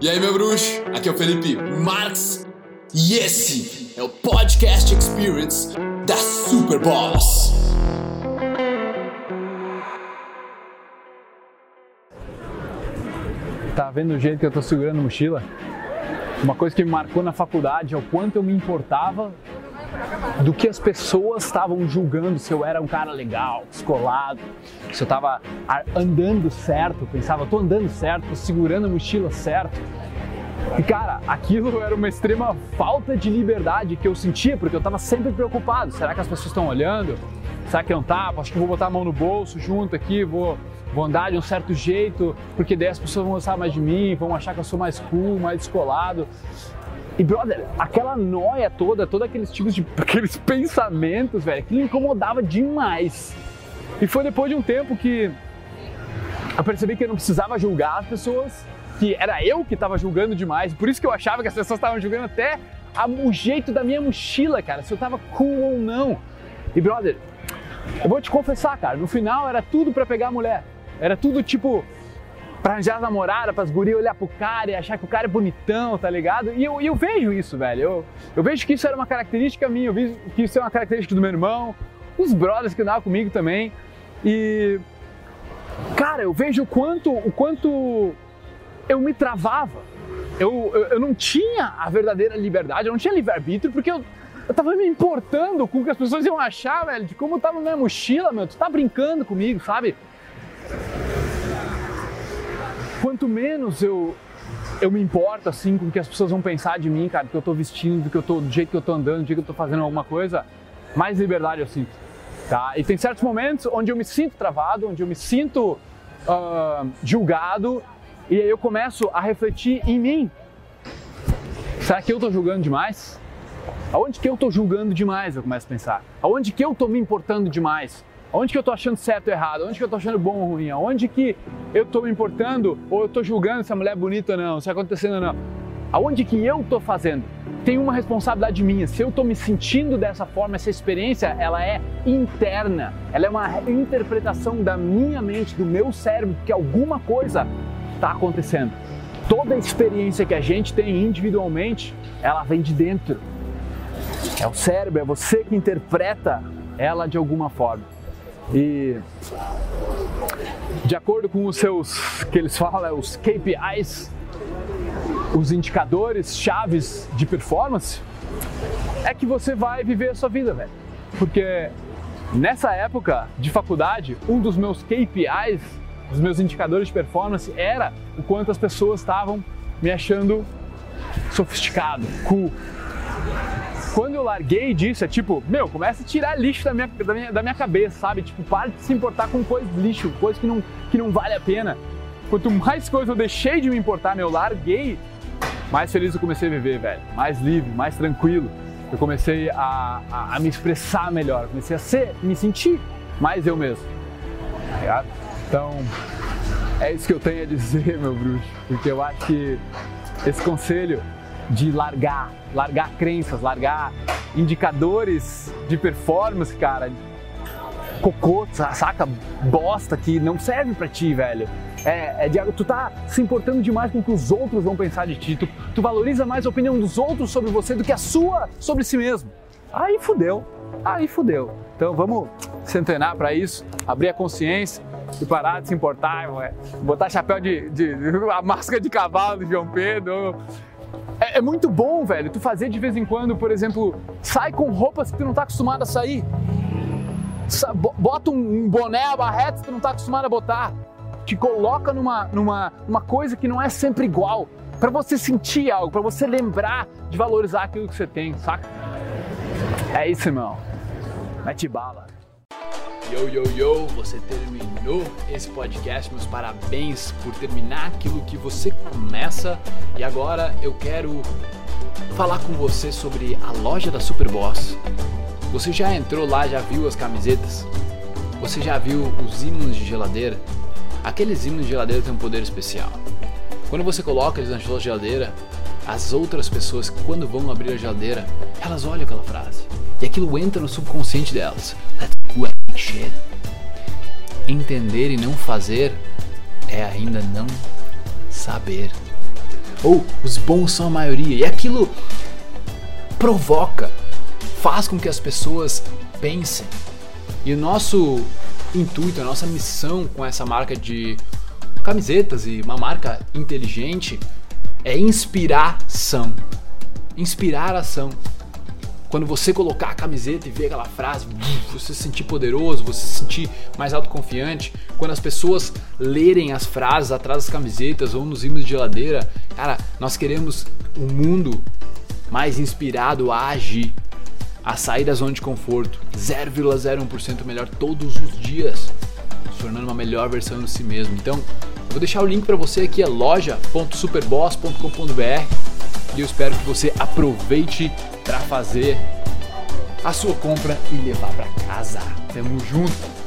E aí, meu bruxo? Aqui é o Felipe Marx e esse é o Podcast Experience da Super Boss. Tá vendo o jeito que eu tô segurando a mochila? Uma coisa que me marcou na faculdade é o quanto eu me importava do que as pessoas estavam julgando se eu era um cara legal, descolado, se eu estava andando certo, pensava, tô andando certo, tô segurando a mochila certo. E cara, aquilo era uma extrema falta de liberdade que eu sentia, porque eu estava sempre preocupado. Será que as pessoas estão olhando? Será que não tá? Acho que vou botar a mão no bolso junto aqui, vou, vou andar de um certo jeito, porque daí as pessoas vão gostar mais de mim, vão achar que eu sou mais cool, mais descolado. E, brother, aquela noia toda, todos aqueles tipos de aqueles pensamentos, velho, me incomodava demais. E foi depois de um tempo que eu percebi que eu não precisava julgar as pessoas, que era eu que estava julgando demais. Por isso que eu achava que as pessoas estavam julgando até a, o jeito da minha mochila, cara, se eu tava cool ou não. E, brother, eu vou te confessar, cara, no final era tudo para pegar a mulher. Era tudo tipo, pra arranjar namorada, pras gurias olhar pro cara e achar que o cara é bonitão, tá ligado? E eu, eu vejo isso, velho. Eu, eu vejo que isso era uma característica minha, eu vejo que isso é uma característica do meu irmão, os brothers que andavam comigo também. E, cara, eu vejo o quanto, o quanto eu me travava. Eu, eu, eu não tinha a verdadeira liberdade, eu não tinha livre-arbítrio, porque eu, eu tava me importando com o que as pessoas iam achar, velho, de como tava na minha mochila, meu. Tu tá brincando comigo, sabe? Quanto menos eu, eu me importo assim com o que as pessoas vão pensar de mim, cara, do que eu tô vestindo, do que eu tô, do jeito que eu tô andando, do jeito que eu tô fazendo alguma coisa, mais liberdade eu sinto. Tá? E tem certos momentos onde eu me sinto travado, onde eu me sinto uh, julgado, e aí eu começo a refletir em mim. Será que eu tô julgando demais? Aonde que eu tô julgando demais? Eu começo a pensar. Aonde que eu tô me importando demais? Onde que eu tô achando certo ou errado? Onde que eu tô achando bom ou ruim? Onde que eu tô me importando ou eu tô julgando se a mulher é bonita ou não, se é acontecendo ou não? Aonde que eu tô fazendo? Tem uma responsabilidade minha. Se eu tô me sentindo dessa forma, essa experiência, ela é interna. Ela é uma interpretação da minha mente, do meu cérebro, que alguma coisa está acontecendo. Toda experiência que a gente tem individualmente, ela vem de dentro. É o cérebro, é você que interpreta ela de alguma forma. E de acordo com os seus, que eles falam, é os KPIs, os indicadores chaves de performance, é que você vai viver a sua vida, velho. Porque nessa época de faculdade, um dos meus KPIs, dos meus indicadores de performance era o quanto as pessoas estavam me achando sofisticado, cool, quando eu larguei disso, é tipo, meu, começa a tirar lixo da minha, da minha, da minha cabeça, sabe? Tipo, para de se importar com coisas de lixo, coisas que não, que não vale a pena. Quanto mais coisas eu deixei de me importar, meu, larguei, mais feliz eu comecei a viver, velho. Mais livre, mais tranquilo. Eu comecei a, a, a me expressar melhor, comecei a ser, me sentir mais eu mesmo. Tá então, é isso que eu tenho a dizer, meu bruxo, porque eu acho que esse conselho de largar, largar crenças, largar indicadores de performance, cara. Cocô, saca? Bosta que não serve para ti, velho. É, é de, tu tá se importando demais com o que os outros vão pensar de ti. Tu, tu valoriza mais a opinião dos outros sobre você do que a sua sobre si mesmo. Aí fudeu. Aí fudeu. Então vamos se antenar para isso, abrir a consciência e parar de se importar, botar chapéu de, de, de, a máscara de cavalo de João Pedro, é, é, muito bom, velho, tu fazer de vez em quando, por exemplo, sai com roupas que tu não tá acostumado a sair. Bota um boné, a barreta que tu não tá acostumado a botar. Te coloca numa, numa uma coisa que não é sempre igual. para você sentir algo, para você lembrar de valorizar aquilo que você tem, saca? É isso, irmão. Mete bala. Yo, yo, yo, você terminou esse podcast. Meus parabéns por terminar aquilo que você começa. E agora eu quero falar com você sobre a loja da Superboss. Você já entrou lá, já viu as camisetas? Você já viu os ímãs de geladeira? Aqueles ímãs de geladeira têm um poder especial. Quando você coloca eles na sua geladeira, as outras pessoas, quando vão abrir a geladeira, elas olham aquela frase. E aquilo entra no subconsciente delas. Let's shit. Entender e não fazer é ainda não saber. Ou os bons são a maioria. E aquilo provoca, faz com que as pessoas pensem. E o nosso intuito, a nossa missão com essa marca de camisetas e uma marca inteligente é inspiração. Inspirar ação. Quando você colocar a camiseta e ver aquela frase, você se sentir poderoso, você se sentir mais autoconfiante. Quando as pessoas lerem as frases atrás das camisetas ou nos imãs de geladeira, cara, nós queremos um mundo mais inspirado a agir, a sair da zona de conforto, 0,01% melhor todos os dias, se tornando uma melhor versão de si mesmo. Então, eu vou deixar o link para você aqui, é loja.superboss.com.br e eu espero que você aproveite para fazer a sua compra e levar para casa. Tamo junto!